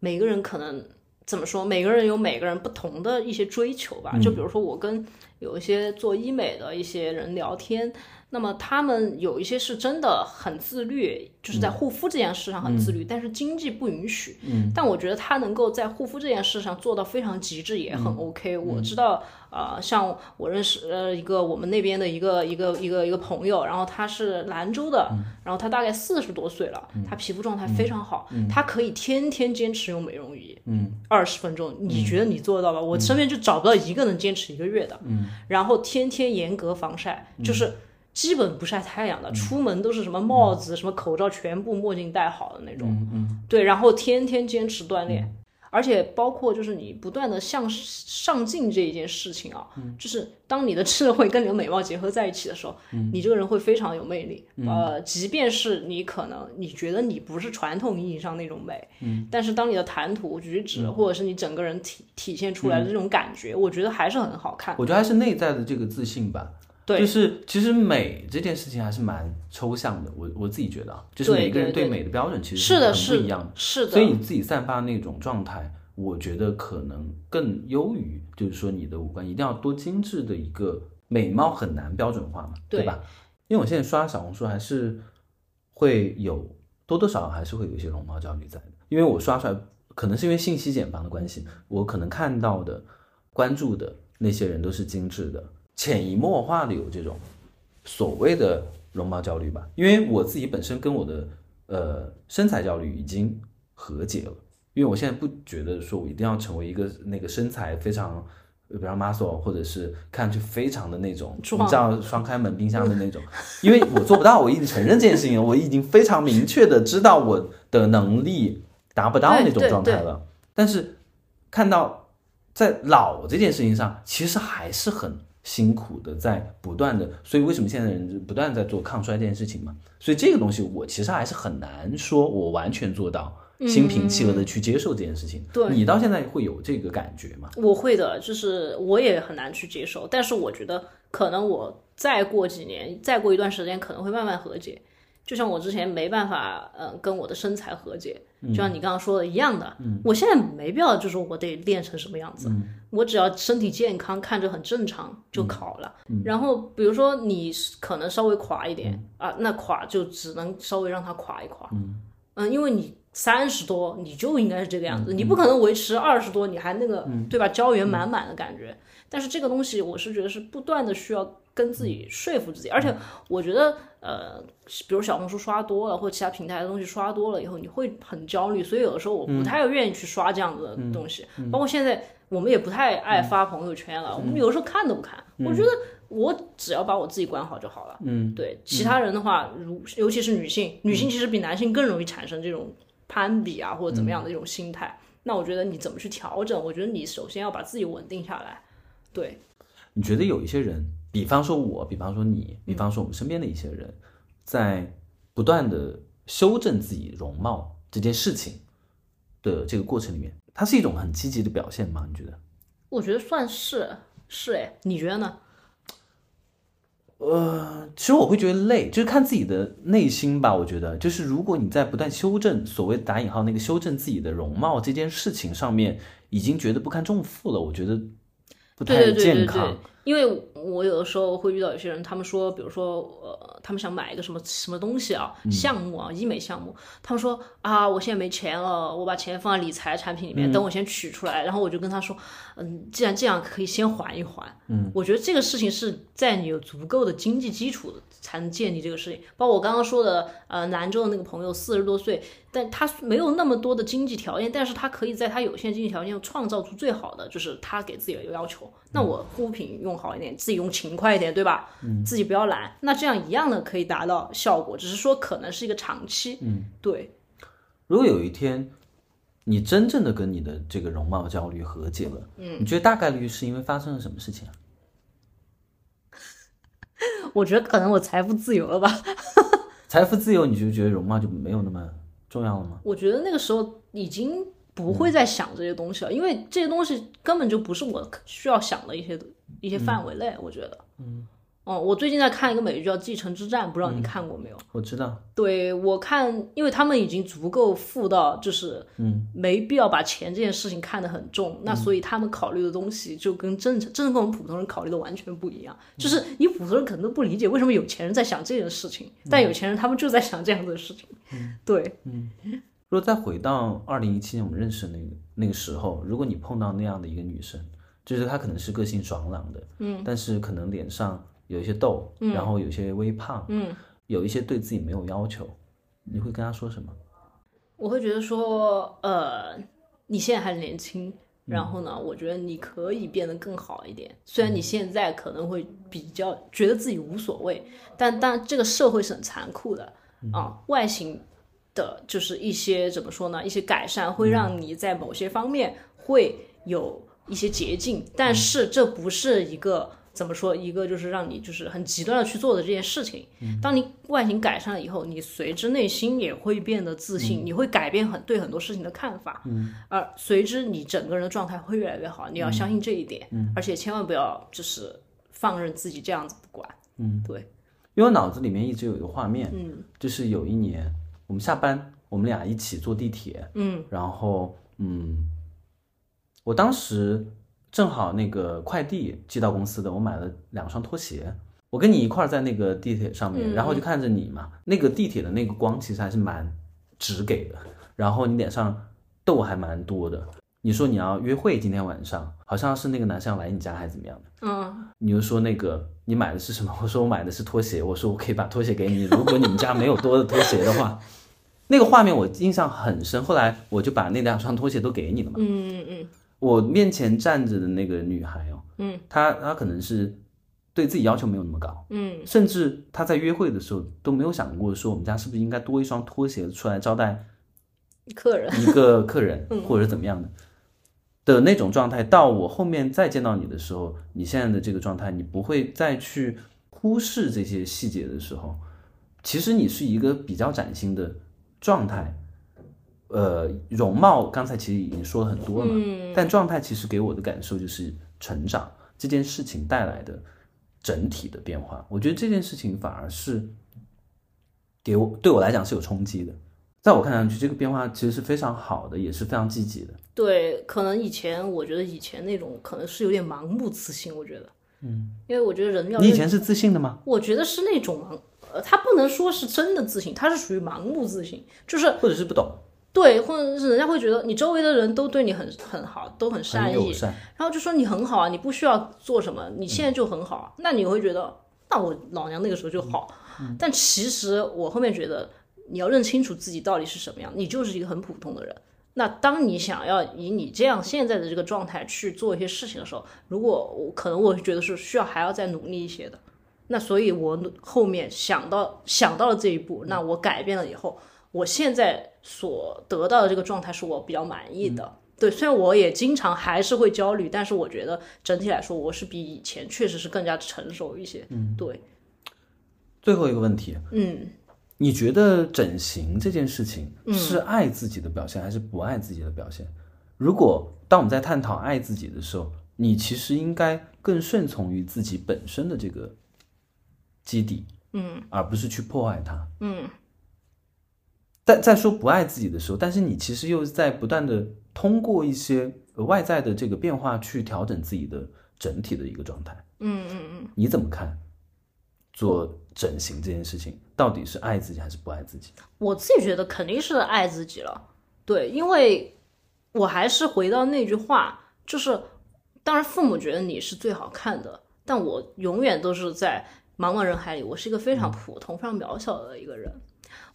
每个人可能怎么说？每个人有每个人不同的一些追求吧。就比如说，我跟有一些做医美的一些人聊天，那么他们有一些是真的很自律，就是在护肤这件事上很自律，但是经济不允许。嗯，但我觉得他能够在护肤这件事上做到非常极致，也很 OK。我知道，呃，像我认识呃一个我们那边的一个一个一个一个朋友，然后他是兰州的，然后他大概四十多岁了，他皮肤状态非常好，他可以天天坚持用美容仪，嗯，二十分钟，你觉得你做得到吧？我身边就找不到一个能坚持一个月的，嗯，然后天天严格防晒，就是。基本不晒太阳的，出门都是什么帽子、什么口罩，全部墨镜戴好的那种。嗯嗯。对，然后天天坚持锻炼，而且包括就是你不断的向上进这一件事情啊，就是当你的智慧跟你的美貌结合在一起的时候，你这个人会非常有魅力。呃，即便是你可能你觉得你不是传统意义上那种美，嗯，但是当你的谈吐举止，或者是你整个人体体现出来的这种感觉，我觉得还是很好看。我觉得还是内在的这个自信吧。对就是其实美这件事情还是蛮抽象的，我我自己觉得啊，就是对每个人对对美的标准其实是的，很是不一样的。是的，所以你自己散发那种状态，我觉得可能更优于，就是说你的五官一定要多精致的一个美貌很难标准化嘛，对吧？因为我现在刷小红书还是会有多多少少还是会有一些容貌焦虑在的，因为我刷出来可能是因为信息茧房的关系，我可能看到的、关注的那些人都是精致的，潜移默化的有这种所谓的容貌焦虑吧。因为我自己本身跟我的呃身材焦虑已经和解了，因为我现在不觉得说我一定要成为一个那个身材非常。呃比方 muscle，或者是看上去非常的那种，你知道双开门冰箱的那种，因为我做不到，我已经承认这件事情了，我已经非常明确的知道我的能力达不到那种状态了。但是看到在老这件事情上，其实还是很辛苦的，在不断的，所以为什么现在人不断在做抗衰这件事情嘛？所以这个东西我其实还是很难说我完全做到心平气和的去接受这件事情。对你到现在会有这个感觉吗？我会的，就是我也很难去接受，但是我觉得可能我再过几年，再过一段时间，可能会慢慢和解。就像我之前没办法，嗯、跟我的身材和解，就像你刚刚说的一样的，我现在没必要就说我得练成什么样子，我只要身体健康，看着很正常就好了。然后比如说你可能稍微垮一点、啊，那垮就只能稍微让它垮一垮，嗯，因为你三十多你就应该是这个样子，你不可能维持二十多你还那个、对吧胶原满满的感觉。但是这个东西我是觉得是不断的需要跟自己说服自己，而且我觉得呃，比如小红书刷多了或者其他平台的东西刷多了以后，你会很焦虑，所以有的时候我不太愿意去刷这样子的东西，包括现在我们也不太爱发朋友圈了，我们有时候看都不看，我觉得。我只要把我自己管好就好了。嗯，对，其他人的话，如尤其是女性，女性其实比男性更容易产生这种攀比啊或者怎么样的一种心态。那我觉得你怎么去调整？我觉得你首先要把自己稳定下来。对，你觉得有一些人，比方说我，比方说你，比方说我们身边的一些人，在不断的修正自己容貌这件事情的这个过程里面，它是一种很积极的表现吗？你觉得？我觉得算是是哎，你觉得呢？呃，其实我会觉得累，就是看自己的内心吧。我觉得，就是如果你在不断修正所谓打引号那个修正自己的容貌这件事情上面，已经觉得不堪重负了，我觉得不太对对对对。对，因为我有的时候会遇到有些人，他们说，比如说呃，他们想买一个什么什么东西啊，嗯项目啊，医美项目，他们说啊，我现在没钱了，我把钱放在理财产品里嗯面，等我先取出来。然后我就跟他说，嗯，既然这样，可以先缓一缓。嗯，我觉得这个事情是在你有足够的经济基础才能建立这个事情。包括我刚刚说的，呃，兰州的那个朋友，四十多岁，但他没有那么多的经济条件，但是他可以在他有限经济条件下创造出最好的，就是他给自己的要求。那我护肤品用好一点，自己用勤快一点，对吧？嗯，自己不要懒，那这样一样的可以达到效果，只是说可能是一个长期。嗯，对，如果有一天你真正的跟你的这个容貌焦虑和解了，嗯，你觉得大概率是因为发生了什么事情啊？我觉得可能我财富自由了吧。财富自由，你就觉得容貌就没有那么重要了吗？我觉得那个时候已经不会再想这些东西了，因为这些东西根本就不是我需要想的一些一些范围内。我觉得，嗯，哦，我最近在看一个美剧叫《继承之战》，不知道你看过没有？我知道，对我看，因为他们已经足够富到，就是嗯，没必要把钱这件事情看得很重，那所以他们考虑的东西就跟正常，真的跟我们普通人考虑的完全不一样。就是你普通人可能都不理解为什么有钱人在想这件事情，但有钱人他们就在想这样的事情。对，嗯。如果再回到二零一七年我们认识的那个那个时候，如果你碰到那样的一个女生，就是她可能是个性爽朗的，嗯，但是可能脸上有一些痘，然后有些微胖，嗯，有一些对自己没有要求，你会跟他说什么？我会觉得说，呃，你现在还年轻，然后呢，我觉得你可以变得更好一点。虽然你现在可能会比较觉得自己无所谓，但但这个社会是很残酷的啊，外形的就是一些怎么说呢？一些改善会让你在某些方面会有一些捷径，但是这不是一个。怎么说？一个就是让你就是很极端的去做的这件事情。当你外形改善了以后，你随之内心也会变得自信，你会改变很对很多事情的看法。嗯，而随之你整个人的状态会越来越好。你要相信这一点，嗯，而且千万不要就是放任自己这样子不管。嗯，对。因为我脑子里面一直有一个画面，嗯，就是有一年我们下班，我们俩一起坐地铁，嗯，然后嗯，我当时正好那个快递寄到公司的，我买了两双拖鞋，我跟你一块儿在那个地铁上面，然后就看着你嘛，那个地铁的那个光其实还是蛮直给的，然后你脸上痘还蛮多的。你说你要约会，今天晚上好像是那个男生要来你家还是怎么样的？嗯，你就说那个你买的是什么？我说我买的是拖鞋，我说我可以把拖鞋给你，如果你们家没有多的拖鞋的话，那个画面我印象很深。后来我就把那两双拖鞋都给你了嘛。嗯嗯我面前站着的那个女孩哦，嗯，她她可能是对自己要求没有那么高，嗯甚至她在约会的时候都没有想过说我们家是不是应该多一双拖鞋出来招待嗯，客人，一个客人，或者怎么样的的那种状态。到我后面再见到你的时候，你现在的这个状态，你不会再去忽视这些细节的时候，其实你是一个比较崭新的状态。呃，容貌刚才其实已经说了很多了嘛，但状态其实给我的感受就是成长这件事情带来的整体的变化。我觉得这件事情反而是给我对我来讲是有冲击的。在我看上去，这个变化其实是非常好的，也是非常积极的。对，可能以前我觉得以前那种可能是有点盲目自信，我觉得，嗯，因为我觉得人要你以前是自信的吗？我觉得是那种盲，呃，他不能说是真的自信，他是属于盲目自信，就是或者是不懂，对，或者是人家会觉得你周围的人都对你很很好，都很善意，善。然后就说你很好啊，你不需要做什么，你现在就很好啊，那你会觉得，那我老娘那个时候就好。但其实我后面觉得，你要认清楚自己到底是什么样，你就是一个很普通的人。那当你想要以你这样现在的这个状态去做一些事情的时候，如果我可能我觉得是需要还要再努力一些的。那所以，我后面想到想到了这一步，那我改变了以后，我现在所得到的这个状态是我比较满意的。对，虽然我也经常还是会焦虑，但是我觉得整体来说，我是比以前确实是更加成熟一些。嗯，对，最后一个问题，嗯，你觉得整形这件事情是爱自己的表现，还是不爱自己的表现？如果当我们在探讨爱自己的时候，你其实应该更顺从于自己本身的这个基底，嗯，而不是去破坏它。嗯，在在说不爱自己的时候，但是你其实又在不断的通过一些外在的这个变化去调整自己的整体的一个状态。嗯嗯嗯，你怎么看做整形这件事情？到底是爱自己还是不爱自己？我自己觉得肯定是爱自己了，对，因为我还是回到那句话，就是当然父母觉得你是最好看的，但我永远都是在茫茫人海里，我是一个非常普通、非常渺小的一个人。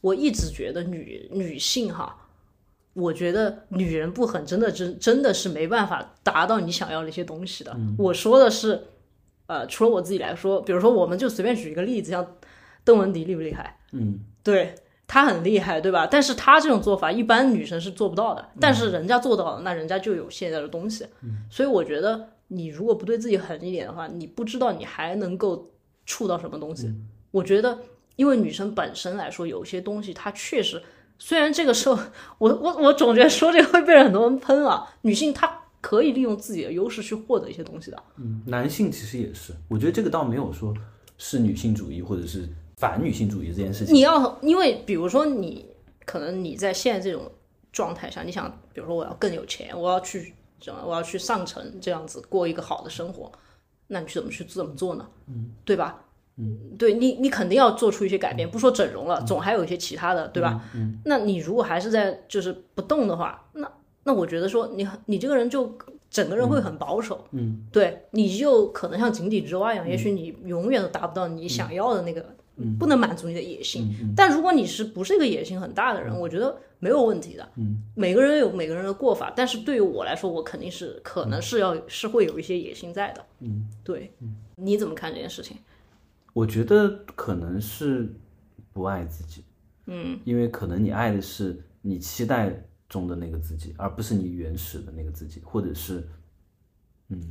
我一直觉得女女性哈，我觉得女人不狠，真的真真的是没办法达到你想要的一些东西的。我说的是，呃，除了我自己来说，比如说我们就随便举一个例子，像邓文迪厉不厉害？嗯，对她很厉害，对吧？但是她这种做法，一般女生是做不到的。但是人家做到了，那人家就有现在的东西。所以我觉得，你如果不对自己狠一点的话，你不知道你还能够触到什么东西。我觉得，因为女生本身来说，有些东西她确实，虽然这个时候，我我我总觉得说这个会被很多人喷啊。女性她可以利用自己的优势去获得一些东西的。嗯，男性其实也是，我觉得这个倒没有说是女性主义或者是反女性主义这件事情。你要因为比如说你可能你在现在这种状态下，你想比如说我要更有钱，我要去什么，我要去上层这样子过一个好的生活，那你去怎么去怎么做呢？嗯，对吧？嗯，对你你肯定要做出一些改变，不说整容了，总还有一些其他的，对吧？嗯，那你如果还是在就是不动的话，那那我觉得说你你这个人就整个人会很保守，嗯，对，你就可能像井底之蛙一样，也许你永远都达不到你想要的那个，不能满足你的野心。但如果你是不是一个野心很大的人，我觉得没有问题的。嗯，每个人有每个人的过法，但是对于我来说，我肯定是可能是要是会有一些野心在的。嗯，对，你怎么看这件事情？我觉得可能是不爱自己，嗯，因为可能你爱的是你期待中的那个自己，而不是你原始的那个自己，或者是，嗯，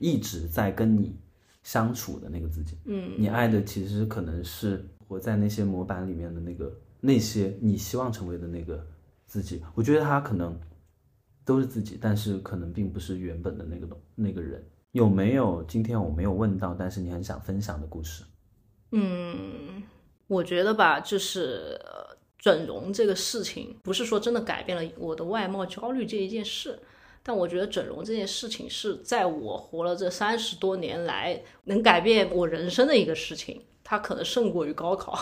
一直在跟你相处的那个自己。嗯，你爱的其实可能是活在那些模板里面的那个那些你希望成为的那个自己。我觉得他可能都是自己，但是可能并不是原本的那个东那个人。有没有今天我没有问到，但是你很想分享的故事？嗯，我觉得吧，就是整容这个事情，不是说真的改变了我的外貌焦虑这一件事，但我觉得整容这件事情是在我活了这三十多年来能改变我人生的一个事情，它可能胜过于高考，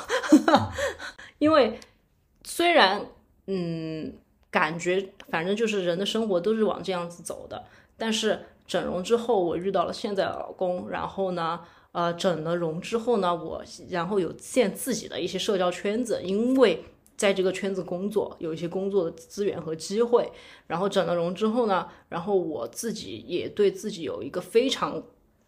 因为虽然嗯感觉反正就是人的生活都是往这样子走的，但是整容之后我遇到了现在的老公，然后呢。呃，整了容之后呢，我然后有建自己的一些社交圈子，因为在这个圈子工作，有一些工作的资源和机会。然后整了容之后呢，然后我自己也对自己有一个非常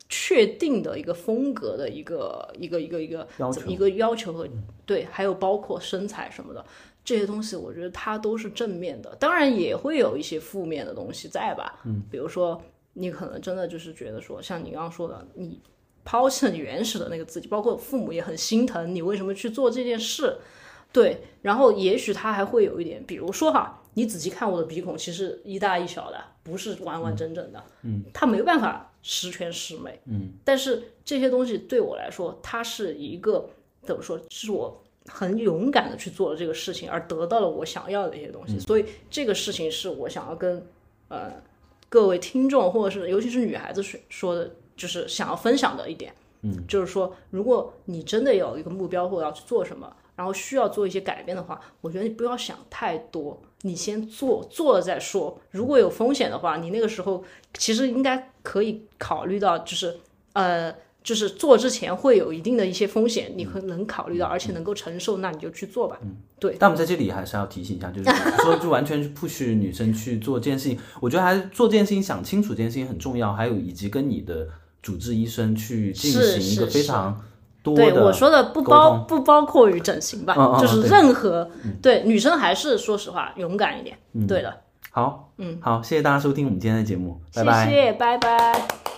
确定的一个风格的一个一个一个一个一个要求和对，还有包括身材什么的这些东西，我觉得它都是正面的，当然也会有一些负面的东西在吧。嗯，比如说你可能真的就是觉得说，像你刚刚说的，你。抛弃了你原始的那个自己，包括父母也很心疼你为什么去做这件事，对，然后也许他还会有一点，比如说哈，你仔细看我的鼻孔，其实一大一小的，不是完完整整的，嗯，他没有办法十全十美，嗯，但是这些东西对我来说，它是一个怎么说，是我很勇敢的去做了这个事情，而得到了我想要的一些东西，所以这个事情是我想要跟呃各位听众，或者是尤其是女孩子说说的。就是想要分享的一点，嗯，就是说，如果你真的有一个目标或者要去做什么，然后需要做一些改变的话，我觉得你不要想太多，你先做，做了再说。如果有风险的话，你那个时候其实应该可以考虑到，就是呃，就是做之前会有一定的一些风险，你可能考虑到，而且能够承受，那你就去做吧。嗯，对。但我们在这里还是要提醒一下，就是说就完全去 push 女生去做这件事情，我觉得还是做这件事情想清楚这件事情很重要，还有以及跟你的。主治医生去进行一个非常多对我说的不包不包括于整形吧，嗯就是任何对女生还是说实话勇敢一点，对的。好，嗯，好，谢谢大家收听我们今天的节目，拜拜，谢谢，拜拜。